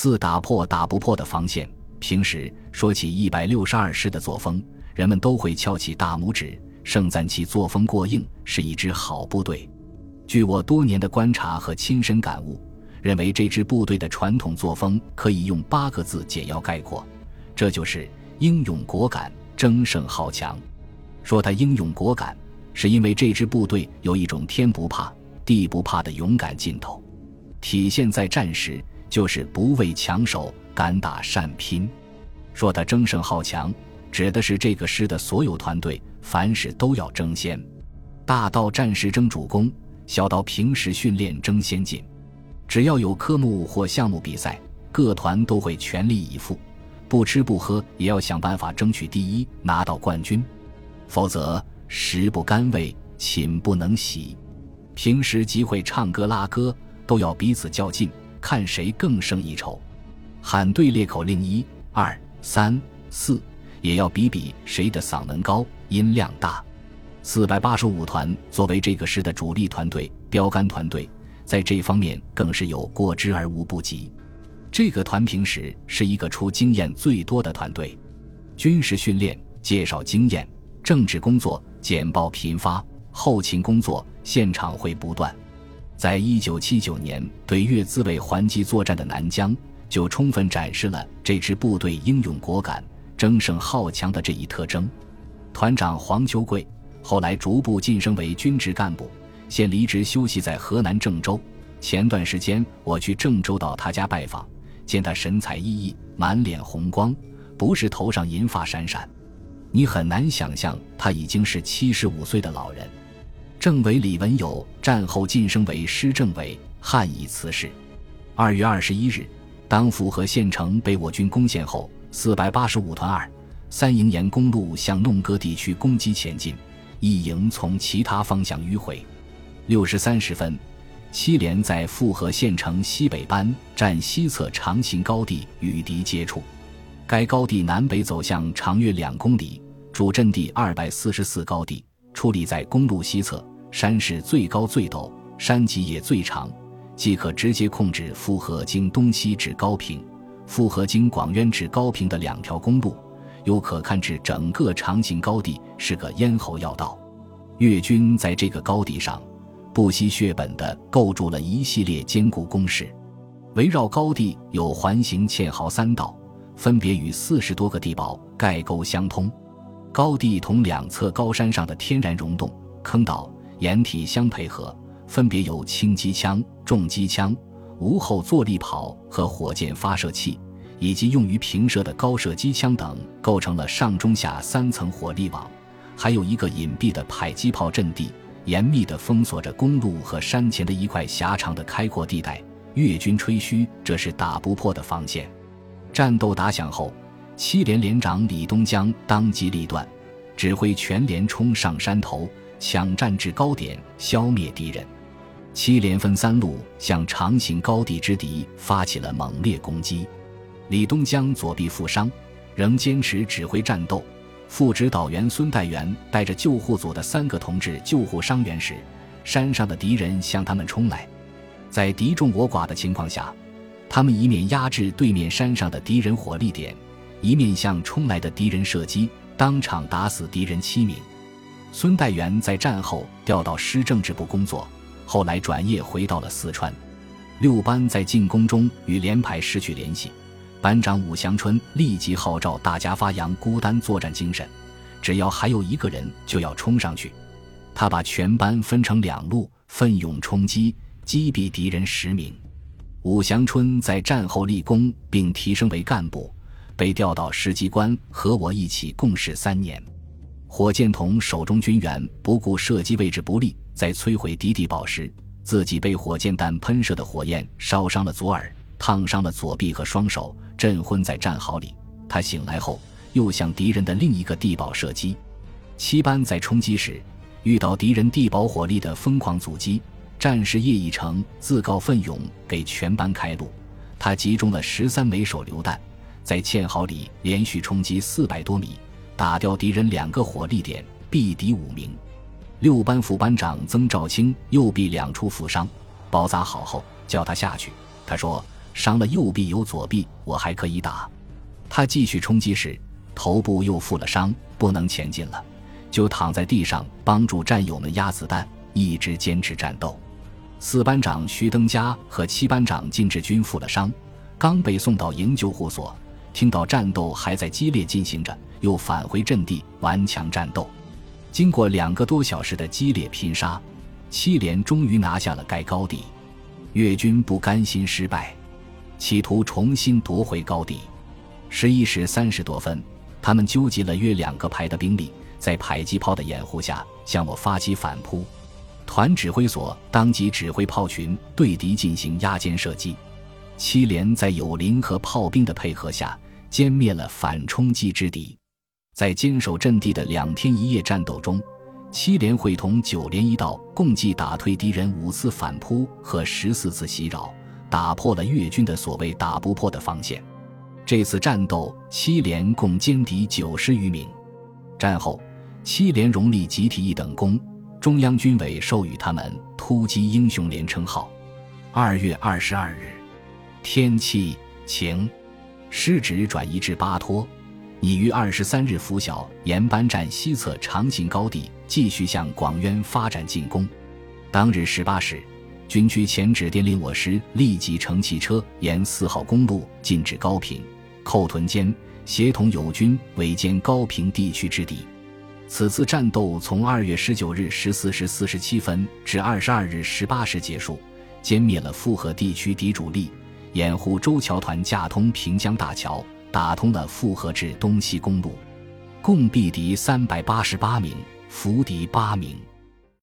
自打破打不破的防线。平时说起一百六十二师的作风，人们都会翘起大拇指，盛赞其作风过硬，是一支好部队。据我多年的观察和亲身感悟，认为这支部队的传统作风可以用八个字简要概括，这就是英勇果敢、争胜好强。说他英勇果敢，是因为这支部队有一种天不怕地不怕的勇敢劲头，体现在战时就是不畏强手。敢打善拼，说他争胜好强，指的是这个师的所有团队，凡事都要争先，大到战时争主攻，小到平时训练争先进。只要有科目或项目比赛，各团都会全力以赴，不吃不喝也要想办法争取第一，拿到冠军。否则食不甘味，寝不能息。平时集会唱歌拉歌，都要彼此较劲，看谁更胜一筹。喊队列口令一、二、三、四，也要比比谁的嗓门高、音量大。四百八十五团作为这个师的主力团队、标杆团队，在这方面更是有过之而无不及。这个团平时是一个出经验最多的团队，军事训练、介绍经验、政治工作简报频发，后勤工作现场会不断。在一九七九年对越自卫还击作战的南疆。就充分展示了这支部队英勇果敢、争胜好强的这一特征。团长黄秋贵后来逐步晋升为军职干部，现离职休息在河南郑州。前段时间我去郑州到他家拜访，见他神采奕奕，满脸红光，不是头上银发闪闪，你很难想象他已经是七十五岁的老人。政委李文友战后晋升为师政委，汉以辞世。二月二十一日。当府和县城被我军攻陷后，四百八十五团二三营沿公路向弄戈地区攻击前进，一营从其他方向迂回。六时三十分，七连在富河县城西北班站西侧长行高地与敌接触。该高地南北走向长约两公里，主阵地二百四十四高地矗立在公路西侧，山势最高最陡，山脊也最长。即可直接控制富河经东西至高平、富河经广渊至高平的两条公路，又可看至整个长秦高地是个咽喉要道。越军在这个高地上不惜血本地构筑了一系列坚固工事，围绕高地有环形堑壕三道，分别与四十多个地堡盖沟相通。高地同两侧高山上的天然溶洞、坑道、掩体相配合。分别有轻机枪、重机枪、无后坐力炮和火箭发射器，以及用于平射的高射机枪等，构成了上中下三层火力网。还有一个隐蔽的迫击炮阵地，严密地封锁着公路和山前的一块狭长的开阔地带。越军吹嘘这是打不破的防线。战斗打响后，七连连长李东江当机立断，指挥全连冲上山头，抢占制高点，消灭敌人。七连分三路向长行高地之敌发起了猛烈攻击。李东江左臂负伤，仍坚持指挥战斗。副指导员孙代元带着救护组的三个同志救护伤员时，山上的敌人向他们冲来。在敌众我寡的情况下，他们一面压制对面山上的敌人火力点，一面向冲来的敌人射击，当场打死敌人七名。孙代元在战后调到师政治部工作。后来转业回到了四川，六班在进攻中与连排失去联系，班长武祥春立即号召大家发扬孤单作战精神，只要还有一个人就要冲上去。他把全班分成两路，奋勇冲击，击毙敌人十名。武祥春在战后立功，并提升为干部，被调到师机关和我一起共事三年。火箭筒手中军员不顾射击位置不利。在摧毁敌地堡时，自己被火箭弹喷射的火焰烧伤了左耳，烫伤了左臂和双手，震昏在战壕里。他醒来后，又向敌人的另一个地堡射击。七班在冲击时，遇到敌人地堡火力的疯狂阻击，战士叶以成自告奋勇给全班开路。他集中了十三枚手榴弹，在堑壕里连续冲击四百多米，打掉敌人两个火力点，毙敌五名。六班副班长曾兆清右臂两处负伤，包扎好后叫他下去。他说：“伤了右臂有左臂，我还可以打。他继续冲击时，头部又负了伤，不能前进了，就躺在地上帮助战友们压子弹，一直坚持战斗。四班长徐登家和七班长金志军负了伤，刚被送到营救护所，听到战斗还在激烈进行着，又返回阵地顽强战斗。经过两个多小时的激烈拼杀，七连终于拿下了该高地。越军不甘心失败，企图重新夺回高地。十一时三十多分，他们纠集了约两个排的兵力，在迫击炮的掩护下向我发起反扑。团指挥所当即指挥炮群对敌进行压歼射击，七连在友邻和炮兵的配合下歼灭了反冲击之敌。在坚守阵地的两天一夜战斗中，七连会同九连一道共计打退敌人五次反扑和十四次袭扰，打破了越军的所谓打不破的防线。这次战斗，七连共歼敌九十余名。战后，七连荣立集体一等功。中央军委授予他们“突击英雄连”称号。二月二十二日，天气晴，师职转移至巴托，拟于二十三日拂晓沿班站西侧长行高地，继续向广渊发展进攻。当日十八时，军区前指电令我师立即乘汽车沿四号公路进至高平、寇屯间，协同友军围歼高平地区之敌。此次战斗从二月十九日十四时四十七分至二十二日十八时结束，歼灭了复河地区敌主力，掩护周桥团架通平江大桥，打通了复河至东西公路，共毙敌三百八十八名，俘敌八名。